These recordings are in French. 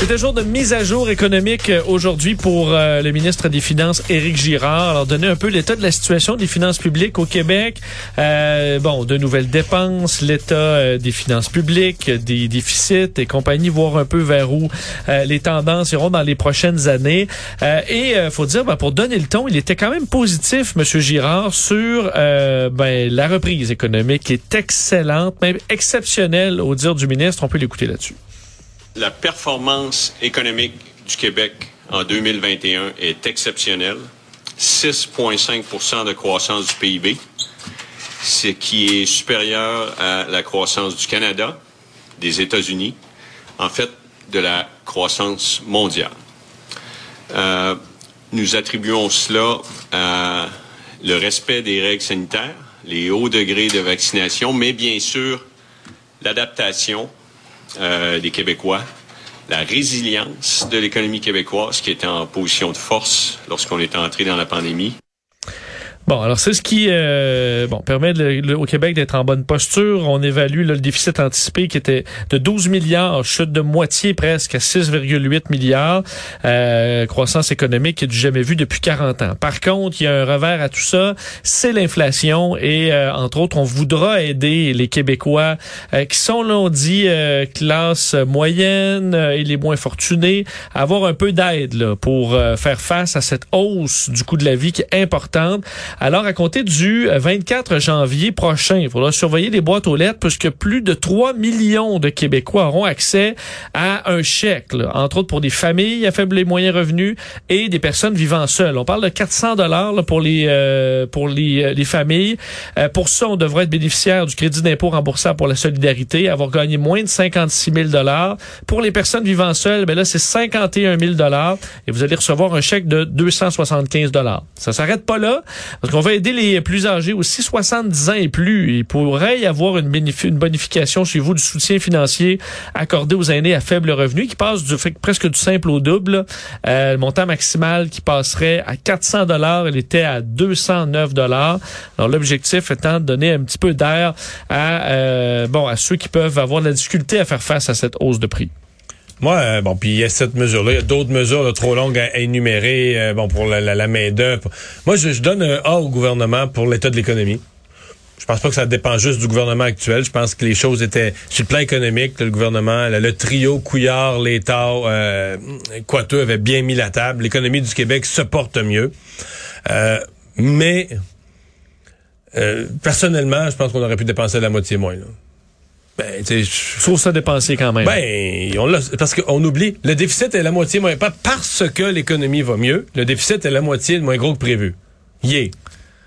C'est un jour de mise à jour économique euh, aujourd'hui pour euh, le ministre des Finances, Éric Girard. Alors, donner un peu l'état de la situation des finances publiques au Québec. Euh, bon, de nouvelles dépenses, l'état euh, des finances publiques, des déficits et compagnie, voir un peu vers où les tendances iront dans les prochaines années. et faut dire, ben, pour donner le ton, il était quand même positif, Monsieur Girard, sur ben, la reprise économique qui est excellente, même exceptionnelle au dire du ministre. On peut l'écouter là-dessus. La performance économique du Québec en 2021 est exceptionnelle. 6,5% de croissance du PIB, ce qui est supérieur à la croissance du Canada, des États-Unis, en fait, de la croissance mondiale. Euh, nous attribuons cela à le respect des règles sanitaires, les hauts degrés de vaccination, mais bien sûr l'adaptation des Québécois, la résilience de l'économie québécoise qui était en position de force lorsqu'on est entré dans la pandémie. Bon, alors c'est ce qui euh, bon permet au Québec d'être en bonne posture. On évalue le déficit anticipé qui était de 12 milliards, chute de moitié presque à 6,8 milliards. Euh, croissance économique qui est du jamais vu depuis 40 ans. Par contre, il y a un revers à tout ça, c'est l'inflation et euh, entre autres, on voudra aider les Québécois euh, qui sont, l'on dit, classe moyenne et les moins fortunés à avoir un peu d'aide pour faire face à cette hausse du coût de la vie qui est importante. Alors, à compter du 24 janvier prochain, il faudra surveiller les boîtes aux lettres puisque plus de 3 millions de Québécois auront accès à un chèque, entre autres pour des familles à faible et moyens revenus et des personnes vivant seules. On parle de 400 dollars pour les euh, pour les, euh, les familles. Euh, pour ça, on devrait être bénéficiaire du crédit d'impôt remboursable pour la solidarité, avoir gagné moins de 56 000 dollars. Pour les personnes vivant seules, ben là c'est 51 000 dollars et vous allez recevoir un chèque de 275 dollars. Ça s'arrête pas là. On va aider les plus âgés aussi, 70 ans et plus. Il pourrait y avoir une, une bonification chez vous du soutien financier accordé aux aînés à faible revenu qui passe du fait presque du simple au double. Euh, le montant maximal qui passerait à 400 dollars, il était à 209 dollars. Alors l'objectif étant de donner un petit peu d'air à euh, bon à ceux qui peuvent avoir de la difficulté à faire face à cette hausse de prix. Moi, euh, bon, puis il y a cette mesure-là, il y a d'autres mesures trop longues à, énumérer, euh, bon, pour la, la, la main-d'œuvre. Moi, je, je, donne un A au gouvernement pour l'état de l'économie. Je pense pas que ça dépend juste du gouvernement actuel. Je pense que les choses étaient sur le plan économique, le gouvernement, le, trio Couillard, l'État, euh, Coiteux avait bien mis la table. L'économie du Québec se porte mieux. Euh, mais euh, personnellement, je pense qu'on aurait pu dépenser la moitié moins. Là. Ben, je trouve ça dépenser quand même. Ben, on parce qu'on oublie, le déficit est la moitié moins, pas parce que l'économie va mieux, le déficit est la moitié moins gros que prévu. Yeah.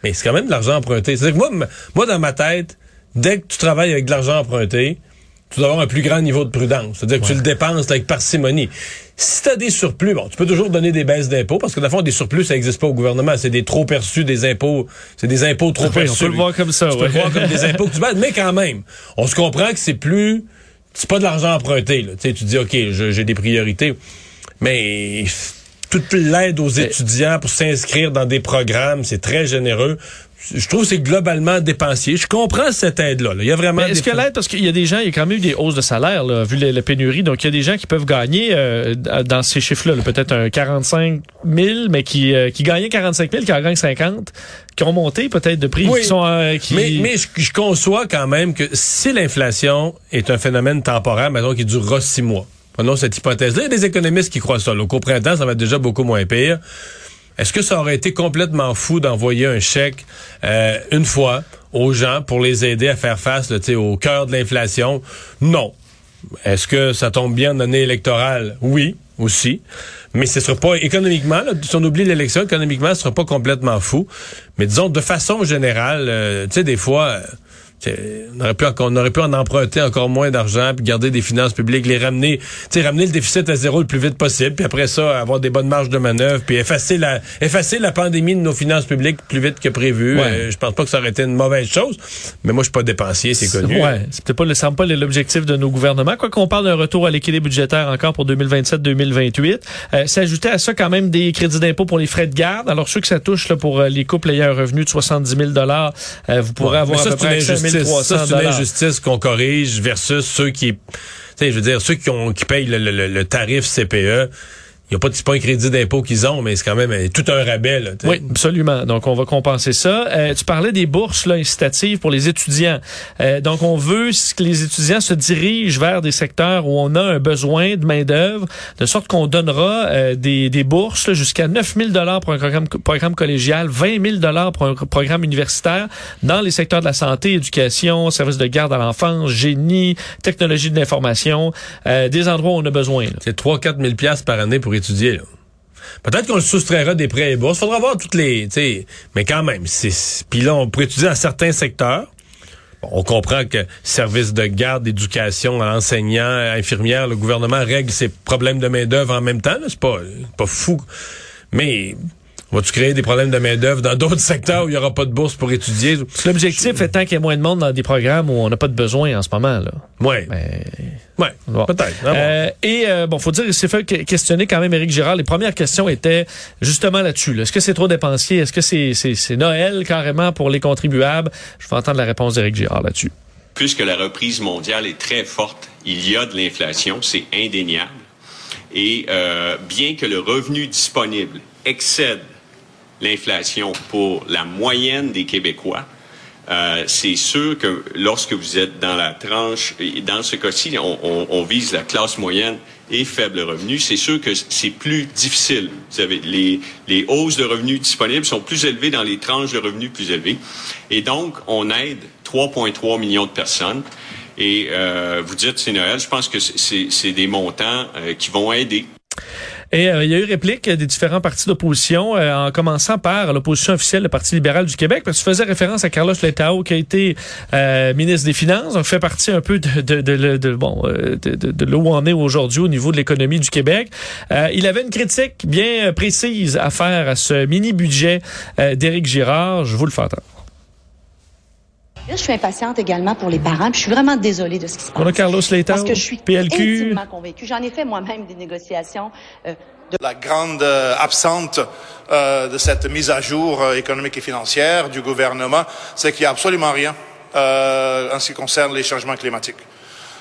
Mais c'est quand même de l'argent emprunté. C'est-à-dire que moi, moi, dans ma tête, dès que tu travailles avec de l'argent emprunté, tu dois avoir un plus grand niveau de prudence. C'est-à-dire que tu le dépenses avec parcimonie. Si tu as des surplus, bon, tu peux toujours donner des baisses d'impôts, parce que dans le fond, des surplus, ça n'existe pas au gouvernement. C'est des trop perçus, des impôts. C'est des impôts trop perçus. On peut le voir comme ça, Tu peux le voir comme des impôts que tu baisses. Mais quand même, on se comprend que c'est plus... C'est pas de l'argent emprunté. Là. Tu, sais, tu dis, OK, j'ai des priorités. Mais toute l'aide aux étudiants pour s'inscrire dans des programmes, c'est très généreux je trouve que c'est globalement dépensier. Je comprends cette aide-là. Il y a vraiment. Est-ce que l'aide, parce qu'il y a des gens, il y a quand même eu des hausses de salaire, là, vu la, pénurie, donc il y a des gens qui peuvent gagner euh, dans ces chiffres-là, peut-être un 45 000, mais qui, euh, qui gagnaient 45 000, qui en gagnent 50, qui ont monté peut-être de prix, qui sont. Euh, qui... Mais, mais je, conçois quand même que si l'inflation est un phénomène temporaire, maintenant qui durera six mois. Prenons cette hypothèse-là. Il y a des économistes qui croient ça. Au printemps, ça va être déjà beaucoup moins pire. Est-ce que ça aurait été complètement fou d'envoyer un chèque euh, une fois aux gens pour les aider à faire face là, au cœur de l'inflation? Non. Est-ce que ça tombe bien en année électorale? Oui, aussi. Mais ce sera pas économiquement, si on oublie l'élection, économiquement, ce sera pas complètement fou. Mais disons, de façon générale, euh, tu sais, des fois, On aurait, pu, on aurait pu en emprunter encore moins d'argent, puis garder des finances publiques, les ramener, ramener le déficit à zéro le plus vite possible, puis après ça, avoir des bonnes marges de manœuvre, puis effacer la, effacer la pandémie de nos finances publiques plus vite que prévu. Ouais. Euh, je pense pas que ça aurait été une mauvaise chose, mais moi, je suis pas dépensier, c'est connu. Ouais, c'est peut-être pas, le- semble pas l'objectif de nos gouvernements. Quoi qu'on parle d'un retour à l'équilibre budgétaire encore pour 2027-2028. Euh, S'ajouter à ça quand même des crédits d'impôt pour les frais de garde. Alors ceux que ça touche là, pour euh, les couples ayant un revenu de 70 000 euh, vous pourrez Ouais. avoir à peu près à injustice. 1300 Ça, c'est une injustice qu'on corrige versus ceux qui, tu sais, je veux dire, ceux qui ont, qui payent le, le- le- le tarif CPE. Il n'y a pas, pas un crédit d'impôt qu'ils ont, mais c'est quand même euh, tout un rabais, là. Oui, absolument. Donc, on va compenser ça. Euh, tu parlais des bourses là, incitatives pour les étudiants. Euh, donc, on veut que les étudiants se dirigent vers des secteurs où on a un besoin de main-d'œuvre, de sorte qu'on donnera euh, des, des bourses jusqu'à 9 000 pour un programme, programme collégial, 20 000 pour un programme universitaire dans les secteurs de la santé, éducation, services de garde à l'enfance, génie, technologie de l'information, euh, des endroits où on a besoin. C'est 3-4 000 piastres par année pour étudier, Peut-être qu'on le soustraira des prêts et bourses. Faudra voir toutes les, mais quand même, c'est, puis là, on pourrait étudier dans certains secteurs. On comprend que services de garde, d'éducation, enseignants, infirmières, le gouvernement règle ses problèmes de main-d'œuvre en même temps. C'est pas, pas fou. Mais, vas-tu créer des problèmes de main-d'œuvre dans d'autres secteurs où il n'y aura pas de bourse pour étudier? L'objectif étant qu'il y ait moins de monde dans des programmes où on n'a pas de besoin en ce moment. Là. Ouais. Mais. Bon. Peut-être. Bon. Euh, et euh, bon, faut dire, il s'est fait que- questionner quand même Éric Girard. Les premières questions étaient justement là-dessus. là. Est-ce que c'est trop dépensier? Est-ce que c'est Noël carrément pour les contribuables? Je vais entendre la réponse d'Éric Girard là-dessus. Puisque la reprise mondiale est très forte, il y a de l'inflation, c'est indéniable. Et euh, bien que le revenu disponible excède l'inflation pour la moyenne des Québécois, euh, c'est sûr que lorsque vous êtes dans la tranche, dans ce cas-ci, on, vise la classe moyenne et faible revenu, c'est sûr que c'est plus difficile. Vous savez, les, hausses de revenus disponibles sont plus élevées dans les tranches de revenus plus élevées. Et donc, on aide 3,3 millions de personnes. Et euh, vous dites, c'est Noël, je pense que c'est des montants euh, qui vont aider. Et euh, il y a eu réplique des différents partis d'opposition, euh, en commençant par l'opposition officielle, le Parti libéral du Québec, parce que tu faisais référence à Carlos Letao, qui a été euh, ministre des Finances, donc fait partie un peu de, de, de, de- bon, euh, de, là où on est aujourd'hui au niveau de l'économie du Québec. Euh, il avait une critique bien précise à faire à ce mini-budget euh, d'Éric Girard. Je vous le fais entendre. Je suis impatiente également pour les parents, puis je suis vraiment désolée de ce qui se passe. On a Carlos Letao, Parce que je suis PLQ. intimement convaincue. J'en ai fait moi-même des négociations euh, de La grande euh, absente euh, de cette mise à jour économique et financière du gouvernement, c'est qu'il n'y a absolument rien euh, en ce qui concerne les changements climatiques.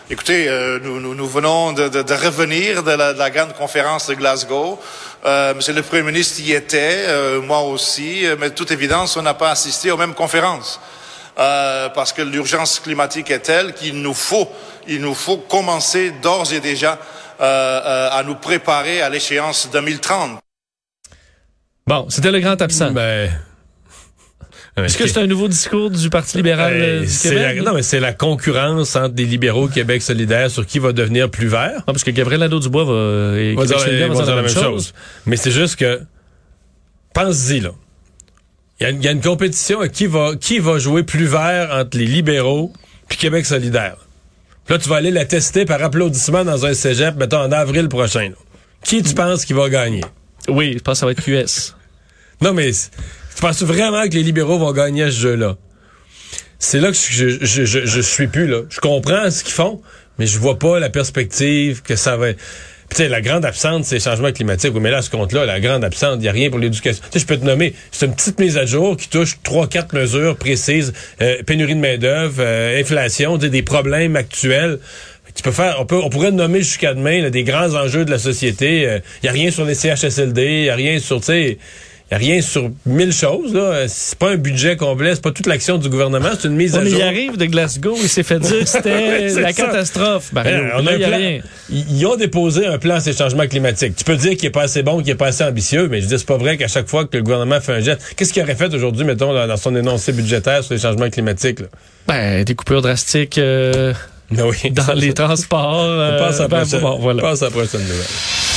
Écoutez, euh, nous, nous, nous venons de, de, de revenir de la, de la grande conférence de Glasgow. Euh, Monsieur le Premier ministre y était, euh, moi aussi, mais de toute évidence, on n'a pas assisté aux mêmes conférences. Euh, parce que l'urgence climatique est telle qu'il nous faut, il nous faut commencer d'ores et déjà euh, euh, à nous préparer à l'échéance 2030. Bon, c'était le grand absent. Ben. Est-ce que c'est un nouveau discours du Parti libéral euh, Euh, du c'est Québec? la, non, mais c'est la concurrence entre des libéraux Québec solidaire sur qui va devenir plus vert. Non, parce que Gabriel Nadeau-Dubois va, et va dire, vont dire dire la même chose. Mais c'est juste que, pense-y, là. Il y, a une- il y a une compétition à qui va, qui va jouer plus vert entre les libéraux puis Québec solidaire. Puis là, tu vas aller la tester par applaudissement dans un cégep, mettons, en avril prochain. là. Qui tu penses qui va gagner? Oui, je pense que ça va être QS. Non, mais tu penses vraiment que les libéraux vont gagner à ce jeu-là? C'est là que je, je, je, je suis plus, là. Je comprends ce qu'ils font, mais je vois pas la perspective que ça va être. Tu sais, la grande absente, c'est changement climatique. Oui, mais là, à ce compte-là, la grande absente, il n'y a rien pour l'éducation. Tu sais, je peux te nommer, c'est une petite mise à jour qui touche trois, quatre mesures précises. Euh, pénurie de main-d'œuvre, euh, inflation, des problèmes actuels. Tu peux faire, on peut, on pourrait nommer jusqu'à demain là, des grands enjeux de la société. Il n'y a rien sur les CHSLD, il n'y a rien sur, tu sais, rien sur mille choses. là. C'est pas un budget complet, c'est pas toute l'action du gouvernement, c'est une mise Ouais, à mais jour. il arrive de Glasgow, il s'est fait dire que c'était la ça. catastrophe. Mario. Hein, on Là, a un plan. rien. Ils, ont déposé un plan sur les changements climatiques. Tu peux dire qu'il est pas assez bon, qu'il est pas assez ambitieux, mais je dis c'est pas vrai qu'à chaque fois que le gouvernement fait un geste, qu'est-ce qu'il aurait fait aujourd'hui, mettons, dans, son énoncé budgétaire sur les changements climatiques? Là? Ben, des coupures drastiques euh, Ben oui. dans les transports. Euh, ben, prochaine, bon, voilà. passe à la prochaine nouvelle.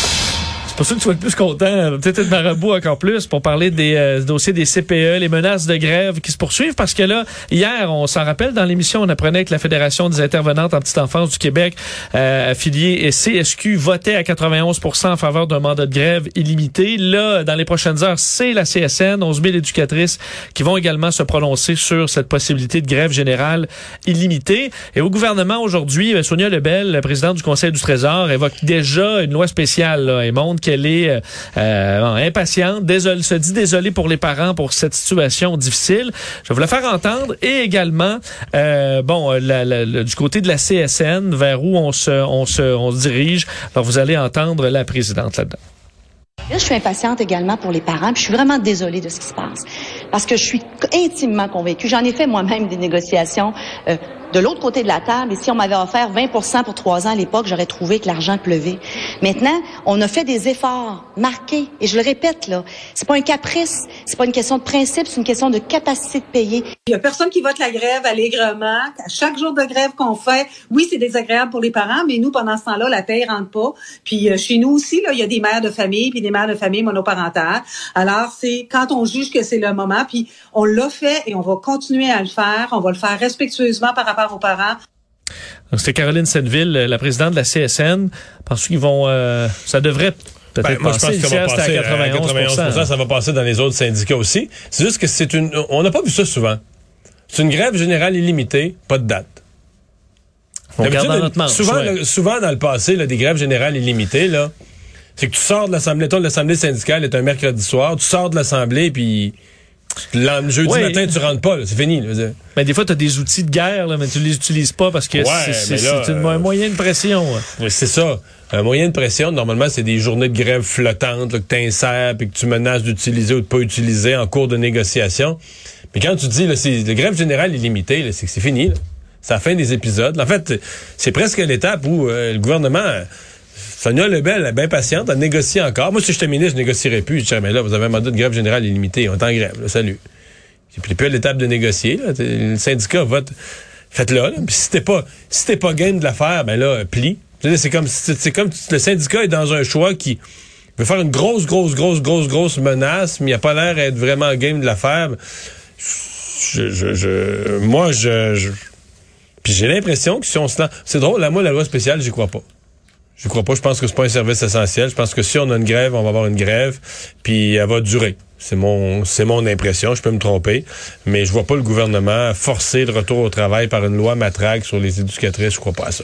C'est pour ça que tu vas être plus content, peut-être être marabout encore plus, pour parler des euh, dossiers des CPE, les menaces de grève qui se poursuivent, parce que là, hier, on s'en rappelle, dans l'émission, on apprenait que la Fédération des intervenantes en petite enfance du Québec, euh, affiliée et CSQ, votait à 91 en faveur d'un mandat de grève illimité. Là, dans les prochaines heures, c'est la CSN, 11 000 éducatrices qui vont également se prononcer sur cette possibilité de grève générale illimitée. Et au gouvernement aujourd'hui, euh, Sonia Lebel, présidente du Conseil du Trésor, évoque déjà une loi spéciale là, et montre qu'elle est euh, euh, impatiente, désolé, se dit désolée pour les parents pour cette situation difficile. Je vais vous la faire entendre et également, euh, bon, du côté de la CSN, vers où on se, on se, on se dirige. Alors, vous allez entendre la présidente là-dedans. Je suis impatiente également pour les parents, puis je suis vraiment désolée de ce qui se passe. Parce que je suis intimement convaincue. J'en ai fait moi-même des négociations de l'autre côté de la table. Et si on m'avait offert 20% pour trois ans à l'époque, j'aurais trouvé que l'argent pleuvait. Maintenant, on a fait des efforts marqués. Et je le répète, là, c'est pas un caprice, c'est pas une question de principe, c'est une question de capacité de payer. Il y a personne qui vote la grève allègrement. À chaque jour de grève qu'on fait, oui, c'est désagréable pour les parents, mais nous, pendant ce temps-là, la paye rentre pas. Puis euh, chez nous aussi, là, il y a des mères de famille, puis des mères de famille monoparentales. Alors, c'est quand on juge que c'est le moment, puis on l'a fait et on va continuer à le faire. On va le faire respectueusement par rapport aux parents. C'était Caroline Senneville, la présidente de la CSN. Parce qu'ils vont, euh, ça devrait peut-être ben, moi, je pense que ça va passer à 91, à 91 Ça va passer dans les autres syndicats aussi. C'est juste que c'est une, on n'a pas vu ça souvent. C'est une grève générale illimitée, pas de date. On regarde dans notre manche, souvent, ouais. souvent dans le passé, là, des grèves générales illimitées, là, c'est que tu sors de l'assemblée, toi, l'assemblée syndicale est un mercredi soir, tu sors de l'assemblée, puis le jeudi Ouais. matin, tu rentres pas, c'est fini. là. Mais des fois, tu as des outils de guerre, là, mais tu les utilises pas parce que Ouais, c'est- une- euh, un moyen de pression. c'est ça. Un moyen de pression, normalement, c'est des journées de grève flottantes là, que tu insères puis que tu menaces d'utiliser ou de pas utiliser en cours de négociation. Mais quand tu dis, là, la grève générale illimitée, là, c'est que c'est fini. C'est la fin des épisodes. En fait, c'est presque l'étape où euh, le gouvernement... Sonia Lebel, est bien patiente, elle négocie encore. Moi, si j'étais ministre, je négocierais plus. Je dirais, mais là, vous avez un mandat de grève générale illimité. On est en grève, là, salut. Puis, plus à l'étape de négocier. là. Le syndicat vote. Faites-le. Puis si t'es pas, si t'es pas game de l'affaire, ben là, plie. C'est comme, c'est comme le syndicat est dans un choix qui veut faire une grosse, grosse, grosse, grosse, grosse menace, mais il a pas l'air d'être vraiment game de l'affaire. Je, je, je, moi, je, je- puis j'ai l'impression que si on se lance, c'est drôle, là, moi, la loi spéciale, j'y crois pas. Je crois pas. Je pense que c'est pas un service essentiel. Je pense que si on a une grève, on va avoir une grève, puis elle va durer. C'est mon, c'est mon impression. Je peux me tromper, mais je vois pas le gouvernement forcer le retour au travail par une loi matraque sur les éducatrices. Je crois pas à ça.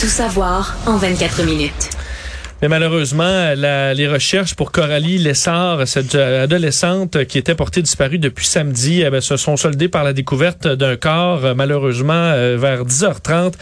Tout savoir en 24 minutes. Mais malheureusement, la- les recherches pour Coralie Lessard, cette adolescente qui était portée disparue depuis samedi, eh ben, se sont soldées par la découverte d'un corps, euh, malheureusement, euh, vers 10h30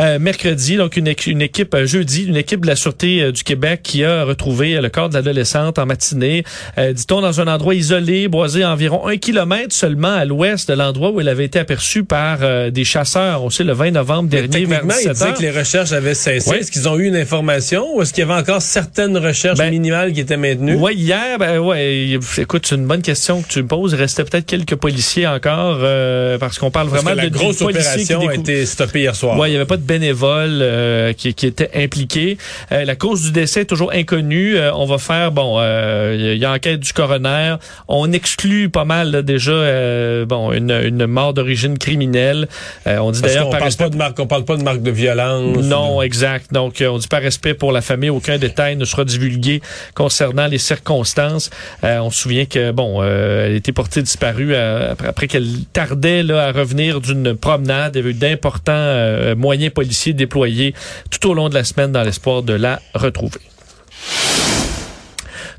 euh, mercredi. Donc, une, équ- une équipe, jeudi, une équipe de la Sûreté du Québec qui a retrouvé le corps de l'adolescente en matinée, euh, dit-on, dans un endroit isolé, boisé à environ un kilomètre seulement à l'ouest de l'endroit où elle avait été aperçue par euh, des chasseurs, on sait, le 20 novembre dernier, Techniquement, il 17 disait heures. que les recherches avaient cessé. Oui. Est-ce qu'ils ont eu une information ou est-ce qu'il y avait encore certaines recherches Ben, minimales qui étaient maintenues? Ouais, hier, ben ouais, écoute, c'est une bonne question que tu me poses. Il restait peut-être quelques policiers encore, euh, parce qu'on parle Parce vraiment que la de grosse policiers qui opération a été stoppée hier soir. Ouais, il n'y avait pas de bénévoles euh, qui, qui étaient impliqués. Euh, la cause du décès est toujours inconnue. Euh, on va faire, bon, euh, il y a enquête du coroner. On exclut pas mal là, déjà, euh, bon, une, une mort d'origine criminelle. Euh, on dit d'ailleurs par parle pas de marque, on parle pas de marque de violence. non, de- exact. Donc, euh, on dit par respect pour la famille, aucun détail ne sera divulgué concernant les circonstances. Euh, on se souvient que, bon, euh, elle était portée disparue euh, après, qu'elle tardait à revenir d'une promenade. Il y avait eu d'importants moyens policiers déployés tout au long de la semaine dans l'espoir de la retrouver.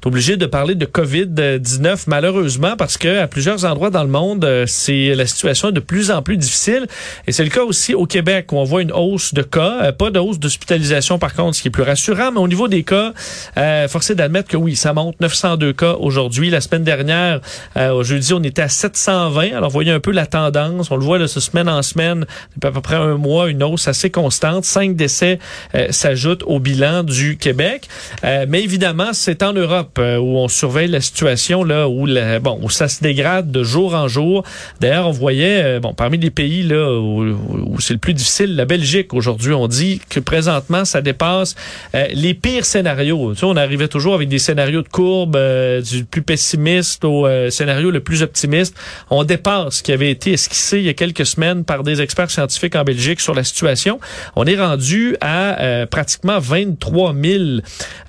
Obligé de parler de COVID-19 malheureusement parce que à plusieurs endroits dans le monde, euh, c'est la situation est de plus en plus difficile et c'est le cas aussi au Québec où on voit une hausse de cas, euh, pas de hausse d'hospitalisation par contre, ce qui est plus rassurant, mais au niveau des cas, euh, forcé d'admettre que oui, ça monte 902 cas aujourd'hui. La semaine dernière, euh, au jeudi, on était à 720. Alors, voyez un peu la tendance. On le voit de ce semaine en semaine, depuis à peu près un mois, une hausse assez constante. Cinq décès euh, s'ajoutent au bilan du Québec. Euh, mais évidemment, c'est en Europe Euh, où on surveille la situation là où bon où ça se dégrade de jour en jour. D'ailleurs, on voyait euh, bon parmi les pays là où, c'est le plus difficile, la Belgique aujourd'hui, on dit que présentement ça dépasse euh, les pires scénarios. Tu sais, on arrivait toujours avec des scénarios de courbe du plus pessimiste au scénario le plus optimiste. On dépasse ce qui avait été esquissé il y a quelques semaines par des experts scientifiques en Belgique sur la situation. On est rendu à pratiquement 23 000,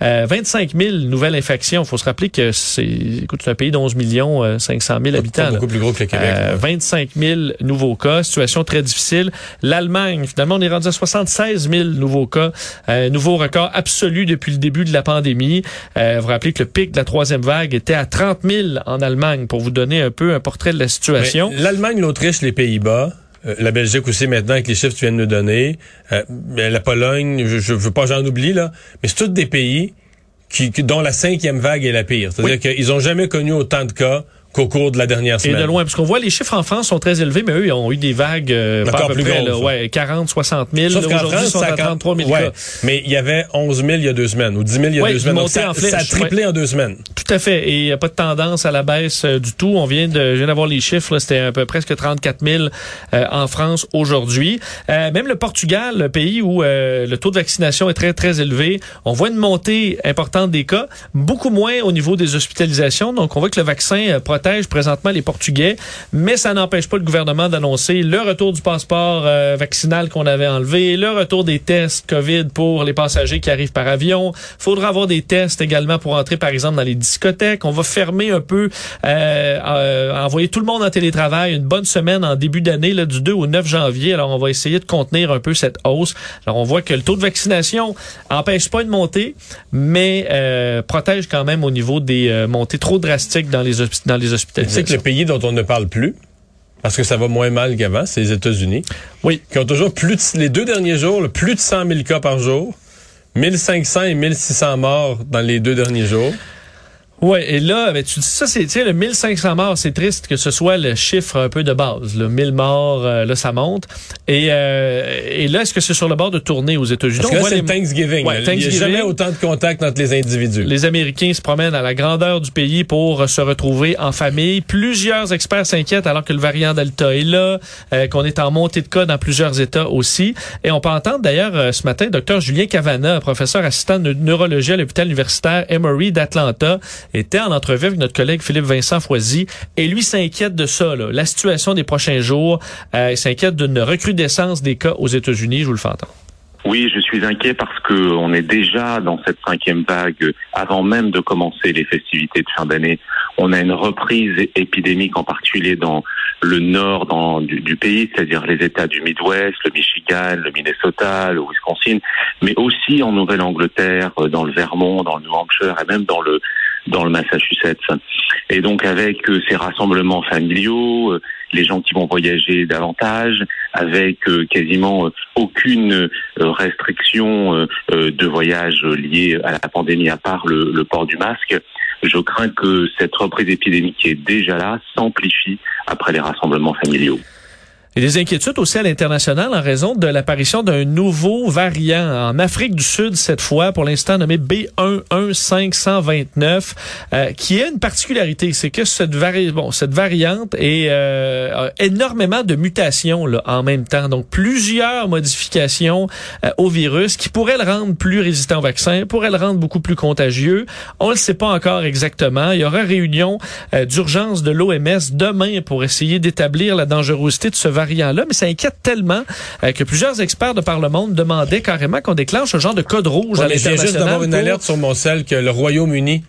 25 000 nouvelles infections. Il faut se rappeler que c'est, écoute, c'est un pays de 11 millions 500 000 habitants. beaucoup plus gros que le Québec. Euh, 25 000 nouveaux cas, situation très difficile. L'Allemagne, finalement, on est rendu à 76 000 nouveaux cas, euh, nouveau record absolu depuis le début de la pandémie. Euh, vous rappelez que le pic de la troisième vague était à 30 000 en Allemagne, pour vous donner un peu un portrait de la situation. L'Allemagne, l'Autriche, les Pays-Bas, euh, la Belgique aussi maintenant avec les chiffres que tu viens de nous donner, euh, la Pologne, je, je veux pas j'en oublie là, mais c'est tous des pays qui, dont la cinquième vague est la pire. C'est-à-dire qu'ils ont jamais connu autant de cas qu'au cours de la dernière semaine. Et de loin, parce qu'on voit les chiffres en France sont très élevés, mais eux, ils ont eu des vagues euh, pas à peu plus près, là, ouais, 40, 60 000. Sauf qu'en France, sont à 33 000 ouais, cas. Mais il y avait 11 000 il y a deux semaines, ou 10 000 il y a Ouais, deux semaines. Donc ça, a triplé ouais. en deux semaines. Tout à fait. Et il n'y a pas de tendance à la baisse euh, du tout. On vient de, je viens d'avoir les chiffres, c'était un peu presque 34 000 euh, en France aujourd'hui. Euh, même le Portugal, le pays où euh, le taux de vaccination est très, très élevé, on voit une montée importante des cas, beaucoup moins au niveau des hospitalisations. Donc, on voit que le vaccin euh, protège présentement les Portugais, mais ça n'empêche pas le gouvernement d'annoncer le retour du passeport euh, vaccinal qu'on avait enlevé, le retour des tests COVID pour les passagers qui arrivent par avion. faudra avoir des tests également pour entrer, par exemple, dans les discothèques. On va fermer un peu, euh, euh, envoyer tout le monde en télétravail une bonne semaine en début d'année, là, du 2 au 9 janvier. Alors, on va essayer de contenir un peu cette hausse. Alors, on voit que le taux de vaccination empêche pas une montée, mais euh, protège quand même au niveau des euh, montées trop drastiques dans les, dans les Tu sais que le pays dont on ne parle plus, parce que ça va moins mal qu'avant, c'est les États-Unis, Oui. qui ont toujours plus de, les deux derniers jours, plus de 100 000 cas par jour, 1500 et 1600 morts dans les deux derniers jours. Ouais, et là, ben, tu dis ça, c'est, tu sais, le 1500 morts, c'est triste que ce soit le chiffre un peu de base. Le 1000 morts, euh, là, ça monte. Et, euh, et là, est-ce que c'est sur le bord de tourner aux États-Unis? Parce que là, c'est les- le Thanksgiving. Ouais. Il n'y a jamais autant de contacts entre les individus. Les Américains se promènent à la grandeur du pays pour se retrouver en famille. Plusieurs experts s'inquiètent alors que le variant Delta est là, euh, qu'on est en montée de cas dans plusieurs États aussi. Et on peut entendre d'ailleurs euh, ce matin Dr Julien Cavana, professeur assistant de neurologie à l'hôpital universitaire Emory d'Atlanta, était en entrevue avec notre collègue Philippe Vincent Foisy et lui s'inquiète de ça, là, la situation des prochains jours. Euh, il s'inquiète d'une recrudescence des cas aux États-Unis. Je vous le fais entendre. Oui, je suis inquiet parce que on est déjà dans cette cinquième vague avant même de commencer les festivités de fin d'année. On a une reprise épidémique en particulier dans le nord dans, du, pays, c'est-à-dire les États du Midwest, le Michigan, le Minnesota, le Wisconsin, mais aussi en Nouvelle-Angleterre, euh, dans le Vermont, dans le New Hampshire et même dans le dans le Massachusetts. Et donc avec euh, ces rassemblements familiaux, euh, les gens qui vont voyager davantage, avec euh, quasiment euh, aucune restriction de voyage liée à la pandémie à part le, le port du masque, je crains que cette reprise épidémique qui est déjà là s'amplifie après les rassemblements familiaux. Et des inquiétudes aussi à l'international en raison de l'apparition d'un nouveau variant en Afrique du Sud cette fois, pour l'instant nommé B11529, euh, qui a une particularité, c'est que cette, variante est, euh, a énormément de mutations là, en même temps, donc plusieurs modifications euh, au virus qui pourraient le rendre plus résistant au vaccin, pourraient le rendre beaucoup plus contagieux. On ne le sait pas encore exactement. Il y aura réunion euh, d'urgence de l'OMS demain pour essayer d'établir la dangerosité de ce variant-là, mais ça inquiète tellement euh, que plusieurs experts de par le monde demandaient carrément qu'on déclenche un genre de code rouge Ouais, à viens juste l'international. d'avoir une pour- alerte sur mon sel que le Royaume-Uni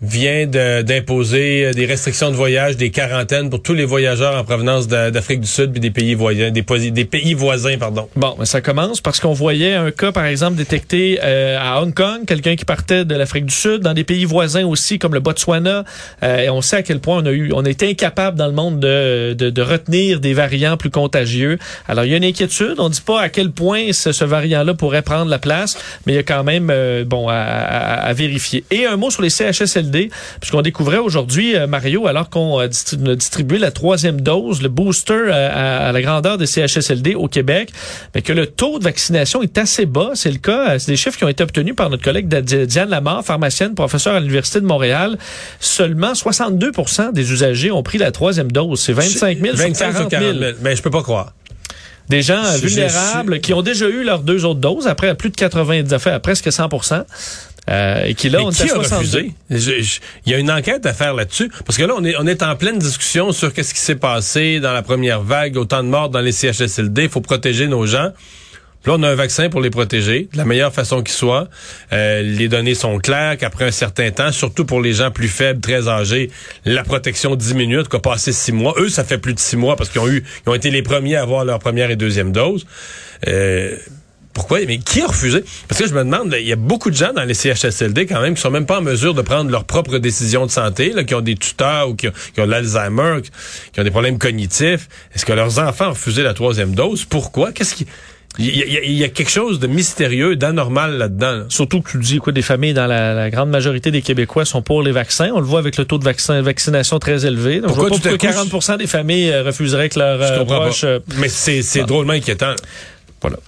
vient d'imposer euh, des restrictions de voyage, des quarantaines pour tous les voyageurs en provenance d'Afrique du Sud puis des pays voisins, des, pays voisins, pardon. Bon, mais ça commence parce qu'on voyait un cas, par exemple, détecté euh, à Hong Kong, quelqu'un qui partait de l'Afrique du Sud, dans des pays voisins aussi, comme le Botswana. Euh, et on sait à quel point on a eu, on a été incapable dans le monde de, de, de retenir des variants plus contagieux. Alors, il y a une inquiétude. On dit pas à quel point ce, ce variant-là pourrait prendre la place, mais il y a quand même, euh, bon, à, à- à vérifier. Et un mot sur les CHSLD. Puisqu'on découvrait aujourd'hui, euh, Mario, alors qu'on a distribué la troisième dose, le booster euh, à, à, la grandeur des CHSLD au Québec, mais que le taux de vaccination est assez bas. C'est le cas, euh, c'est des chiffres qui ont été obtenus par notre collègue Diane Lamar, pharmacienne, professeure à l'Université de Montréal. Seulement 62% des usagers ont pris la troisième dose. C'est 25 000 25 sur 40 000. Mais je peux pas croire des gens vulnérables qui ont déjà eu leurs deux autres doses après plus de 90 affaires, à presque 100 euh, et qui là, on qui a refusé? Il y a une enquête à faire là-dessus. Parce que là, on est, on est en pleine discussion sur qu'est-ce qui s'est passé dans la première vague, autant de morts dans les CHSLD. Il faut protéger nos gens. Puis là, on a un vaccin pour les protéger, de la meilleure façon qui soit. Euh, les données sont claires qu'après un certain temps, surtout pour les gens plus faibles, très âgés, la protection diminue, en passé six mois. Eux, ça fait plus de six mois parce qu'ils ont eu, ils ont été les premiers à avoir leur première et deuxième dose. Euh, pourquoi? Mais qui a refusé? Parce que je me demande, il y a beaucoup de gens dans les CHSLD quand même qui sont même pas en mesure de prendre leurs propres décisions de santé, là, qui ont des tuteurs ou qui ont, qui ont l'Alzheimer, qui ont des problèmes cognitifs. Est-ce que leurs enfants ont refusé la troisième dose? Pourquoi? Qu'est-ce qui... Il y, a, quelque chose de mystérieux, d'anormal là-dedans. Surtout que tu dis quoi, des familles dans la, grande majorité des Québécois sont pour les vaccins. On le voit avec le taux de vaccin, vaccination très élevé. Donc, pourquoi, je 40 des familles euh, refuseraient que leurs euh, proches... Euh, Mais c'est drôlement inquiétant. Voilà.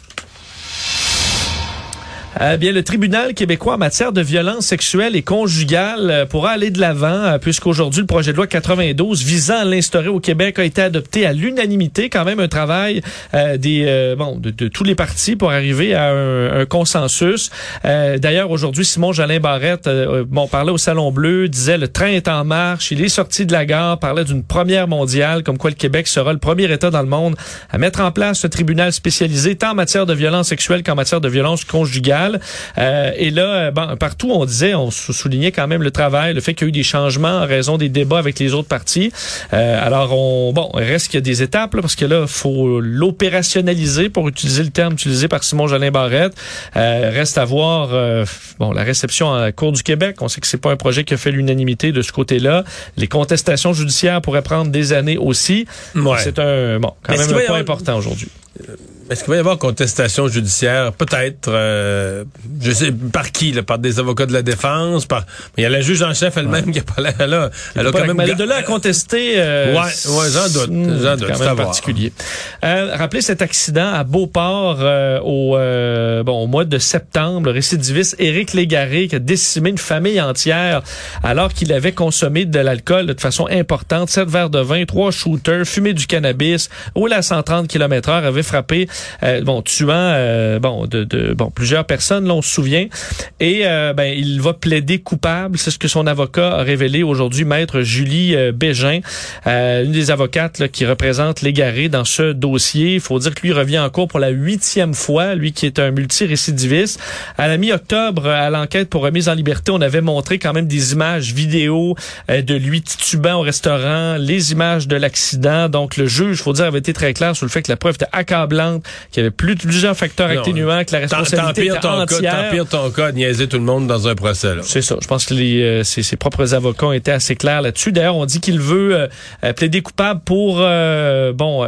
Euh, bien, le tribunal québécois en matière de violence sexuelle et conjugale euh, pourra aller de l'avant, euh, puisqu'aujourd'hui, le projet de loi 92 visant à l'instaurer au Québec a été adopté à l'unanimité. Quand même un travail euh, des bon de, de, tous les partis pour arriver à un, un consensus. D'ailleurs, aujourd'hui, Simon Jolin Barrette bon, parlait au Salon Bleu, disait le train est en marche, il est sorti de la gare, parlait d'une première mondiale, comme quoi le Québec sera le premier État dans le monde à mettre en place ce tribunal spécialisé tant en matière de violence sexuelle qu'en matière de violence conjugale. Euh, et là, bon, partout, on disait, on soulignait quand même le travail, le fait qu'il y a eu des changements en raison des débats avec les autres partis. Euh, alors, on, bon, il reste qu'il y a des étapes, parce que là, il faut l'opérationnaliser, pour utiliser le terme utilisé par Simon Jolin Barrette. Euh, reste à voir, bon, la réception à la Cour du Québec. On sait que c'est pas un projet qui a fait l'unanimité de ce côté-là. Les contestations judiciaires pourraient prendre des années aussi. C'est un, bon, quand même un point important aujourd'hui. Est-ce qu'il va y avoir contestation judiciaire? Peut-être. Euh, je sais par qui? Là, par des avocats de la défense? Par... Il y a la juge en chef elle-même qui a pas l'air là. Elle a quand même... de là à contester... Euh, ouais, ouais j'en doute. J'en doute. Même particulier. Euh, rappelez cet accident à Beauport euh, au, euh, bon, au mois de septembre. Le récidiviste Éric Légaré qui a décimé une famille entière alors qu'il avait consommé de l'alcool de façon importante. Sept verres de vin, trois shooters, fumé du cannabis, roulé à 130 km heure, avait frappé euh, bon, tuant euh, bon de, de, bon plusieurs personnes, là on se souvient. Et euh, ben il va plaider coupable, c'est ce que son avocat a révélé aujourd'hui, maître Julie Bégin, une des avocates là, qui représente l'égaré dans ce dossier. Il faut dire que lui revient en cours pour la huitième fois, lui qui est un multirécidiviste. À la mi-octobre, à l'enquête pour remise en liberté, on avait montré quand même des images vidéo de lui titubant au restaurant, les images de l'accident. Donc le juge, faut dire, avait été très clair sur le fait que la preuve était accablante qu'il y avait plus, plusieurs facteurs atténuants, que la responsabilité était ton entière. Cas, ton cas niaiser tout le monde dans un procès. C'est ça. Je pense que les, euh, ses, ses, propres avocats ont été assez clairs là-dessus. D'ailleurs, on dit qu'il veut euh, euh, plaider coupable pour bon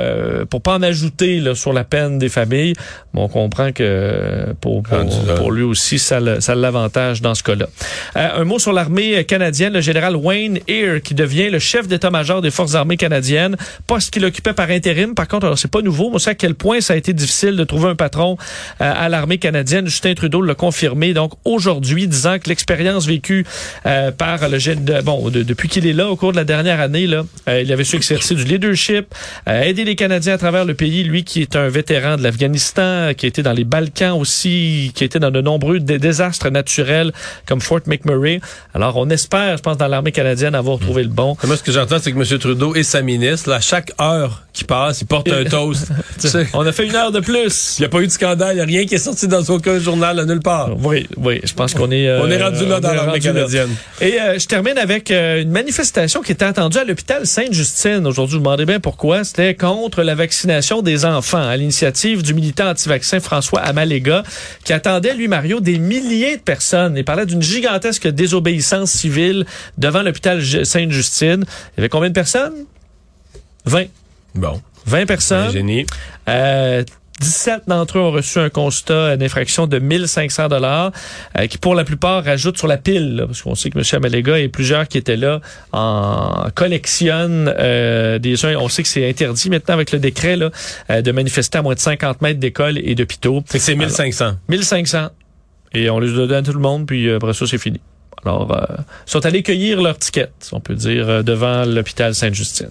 pour pas en ajouter là, sur la peine des familles. Bon, on comprend que pour, pour, pour lui aussi, ça, ça l'avantage dans ce cas-là. un mot sur l'armée canadienne. Le général Wayne Eyre, qui devient le chef d'état-major des forces armées canadiennes, poste qu'il occupait par intérim. Par contre, alors c'est pas nouveau. On sait à quel point ça a été difficile de trouver un patron euh, à l'armée canadienne. Justin Trudeau l'a confirmé. Donc aujourd'hui, disant que l'expérience vécue euh, par le de, bon depuis qu'il est là au cours de la dernière année, là, euh, il avait su exercer du leadership, aider les Canadiens à travers le pays. Lui qui est un vétéran de l'Afghanistan, qui a été dans les Balkans aussi, qui a été dans de nombreux désastres naturels comme Fort McMurray. Alors on espère, je pense, dans l'armée canadienne avoir trouvé le bon. Moi, ce que j'entends, c'est que M. Trudeau et sa ministre, là, chaque heure qui passe, il porte un toast. on a fait une heure de plus. Il n'y a pas eu de scandale, il n'y a rien qui est sorti dans aucun journal à nulle part. Oui, oui, je pense qu'on est... on est rendu là euh, dans l'armée canadienne. Et euh, je termine avec euh, une manifestation qui était attendue à l'hôpital Sainte-Justine. Aujourd'hui, vous demandez bien pourquoi. C'était contre la vaccination des enfants, à l'initiative du militant anti-vaccin François Amalega, qui attendait, lui, Mario, des milliers de personnes. Il parlait d'une gigantesque désobéissance civile devant l'hôpital Sainte-Justine. Il y avait combien de personnes? 20. Bon. 20 personnes. génie. Euh, 17 d'entre eux ont reçu un constat d'infraction de 1500 dollars, euh, qui pour la plupart rajoutent sur la pile, là, parce qu'on sait que M. Amalega et plusieurs qui étaient là en collectionnent euh, des gens. On sait que c'est interdit maintenant avec le décret là, euh, de manifester à moins de 50 mètres d'écoles et d'hôpitaux. C'est 1500. 1500. Et on les donne à tout le monde, puis euh, après ça, c'est fini. Alors, euh, ils sont allés cueillir leur ticket, on peut dire, euh, devant l'hôpital Sainte-Justine.